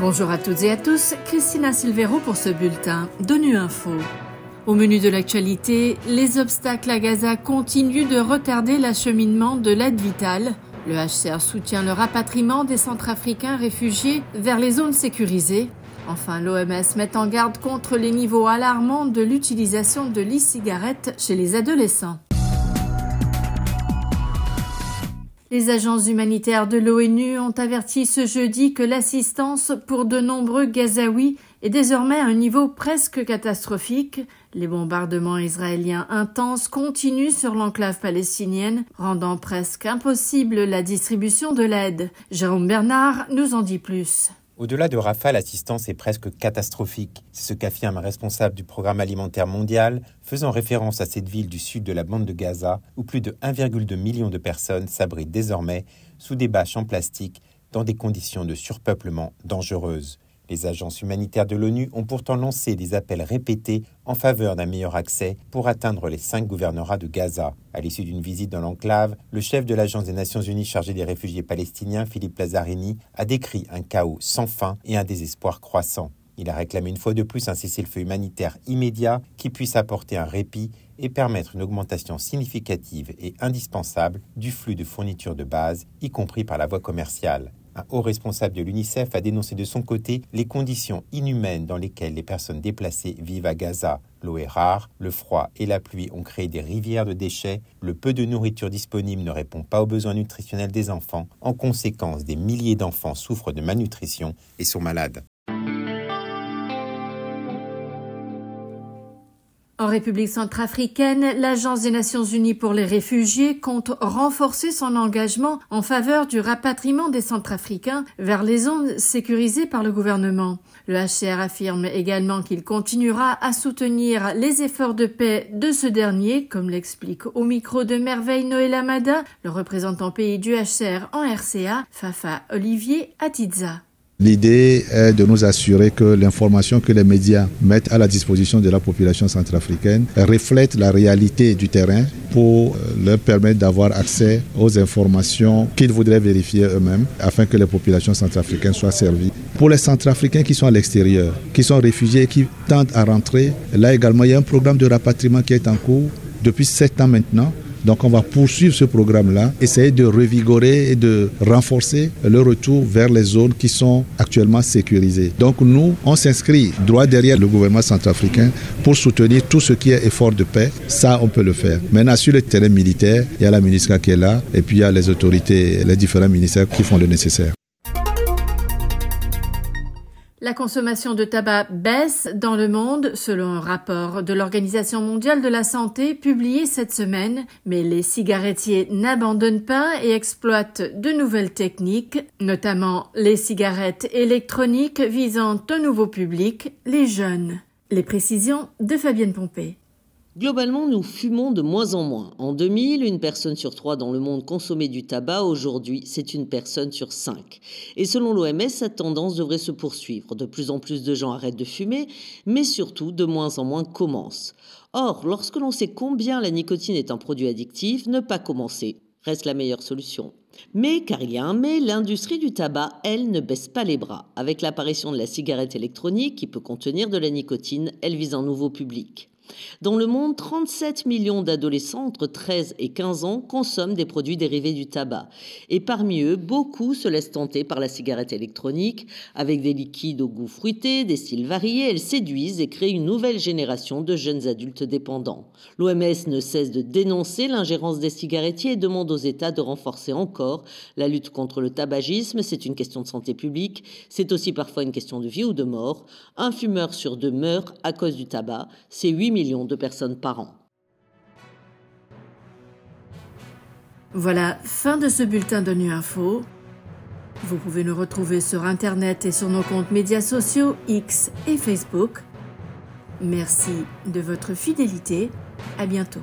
Bonjour à toutes et à tous, Christina Silvero pour ce bulletin d'ONU Info. Au menu de l'actualité, les obstacles à Gaza continuent de retarder l'acheminement de l'aide vitale. Le HCR soutient le rapatriement des Centrafricains réfugiés vers les zones sécurisées. Enfin, l'OMS met en garde contre les niveaux alarmants de l'utilisation de l'e-cigarette chez les adolescents. Les agences humanitaires de l'ONU ont averti ce jeudi que l'assistance pour de nombreux Gazaouis est désormais à un niveau presque catastrophique. Les bombardements israéliens intenses continuent sur l'enclave palestinienne, rendant presque impossible la distribution de l'aide. Jérôme Bernard nous en dit plus. Au-delà de Rafah, l'assistance est presque catastrophique. C'est ce qu'affirme un responsable du programme alimentaire mondial, faisant référence à cette ville du sud de la bande de Gaza, où plus de 1,2 million de personnes s'abritent désormais sous des bâches en plastique dans des conditions de surpeuplement dangereuses. Les agences humanitaires de l'ONU ont pourtant lancé des appels répétés en faveur d'un meilleur accès pour atteindre les cinq gouvernorats de Gaza. À l'issue d'une visite dans l'enclave, le chef de l'Agence des Nations Unies chargé des réfugiés palestiniens, Philippe Lazzarini, a décrit un chaos sans fin et un désespoir croissant. Il a réclamé une fois de plus un cessez-le-feu humanitaire immédiat qui puisse apporter un répit et permettre une augmentation significative et indispensable du flux de fournitures de base, y compris par la voie commerciale. Un haut responsable de l'UNICEF a dénoncé de son côté les conditions inhumaines dans lesquelles les personnes déplacées vivent à Gaza. L'eau est rare, le froid et la pluie ont créé des rivières de déchets, le peu de nourriture disponible ne répond pas aux besoins nutritionnels des enfants. En conséquence, des milliers d'enfants souffrent de malnutrition et sont malades. En République centrafricaine, l'Agence des Nations Unies pour les réfugiés compte renforcer son engagement en faveur du rapatriement des Centrafricains vers les zones sécurisées par le gouvernement. Le HCR affirme également qu'il continuera à soutenir les efforts de paix de ce dernier, comme l'explique au micro de Merveille Noël Amada, le représentant pays du HCR en RCA, Fafa Olivier Atiza. L'idée est de nous assurer que l'information que les médias mettent à la disposition de la population centrafricaine reflète la réalité du terrain pour euh, leur permettre d'avoir accès aux informations qu'ils voudraient vérifier eux-mêmes afin que les populations centrafricaines soient servies. Pour les centrafricains qui sont à l'extérieur, qui sont réfugiés et qui tentent à rentrer, là également il y a un programme de rapatriement qui est en cours depuis sept ans maintenant donc on va poursuivre ce programme-là, essayer de revigorer et de renforcer le retour vers les zones qui sont actuellement sécurisées. Donc nous, on s'inscrit droit derrière le gouvernement centrafricain pour soutenir tout ce qui est effort de paix. Ça, on peut le faire. Maintenant, sur le terrain militaire, il y a la ministre qui est là et puis il y a les autorités, les différents ministères qui font le nécessaire. La consommation de tabac baisse dans le monde selon un rapport de l'Organisation mondiale de la santé publié cette semaine, mais les cigarettiers n'abandonnent pas et exploitent de nouvelles techniques, notamment les cigarettes électroniques visant un nouveau public, les jeunes. Les précisions de Fabienne Pompée. Globalement, nous fumons de moins en moins. En 2000, une personne sur trois dans le monde consommait du tabac. Aujourd'hui, c'est une personne sur cinq. Et selon l'OMS, cette tendance devrait se poursuivre. De plus en plus de gens arrêtent de fumer, mais surtout, de moins en moins commencent. Or, lorsque l'on sait combien la nicotine est un produit addictif, ne pas commencer reste la meilleure solution. Mais, car il y a un mais, l'industrie du tabac, elle, ne baisse pas les bras. Avec l'apparition de la cigarette électronique, qui peut contenir de la nicotine, elle vise un nouveau public. Dans le monde, 37 millions d'adolescents entre 13 et 15 ans consomment des produits dérivés du tabac. Et parmi eux, beaucoup se laissent tenter par la cigarette électronique. Avec des liquides au goût fruité, des styles variés, elles séduisent et créent une nouvelle génération de jeunes adultes dépendants. L'OMS ne cesse de dénoncer l'ingérence des cigarettiers et demande aux États de renforcer encore la lutte contre le tabagisme. C'est une question de santé publique. C'est aussi parfois une question de vie ou de mort. Un fumeur sur deux meurt à cause du tabac. C'est 8 Voilà, fin de ce bulletin de Nu Info. Vous pouvez nous retrouver sur Internet et sur nos comptes médias sociaux X et Facebook. Merci de votre fidélité. À bientôt.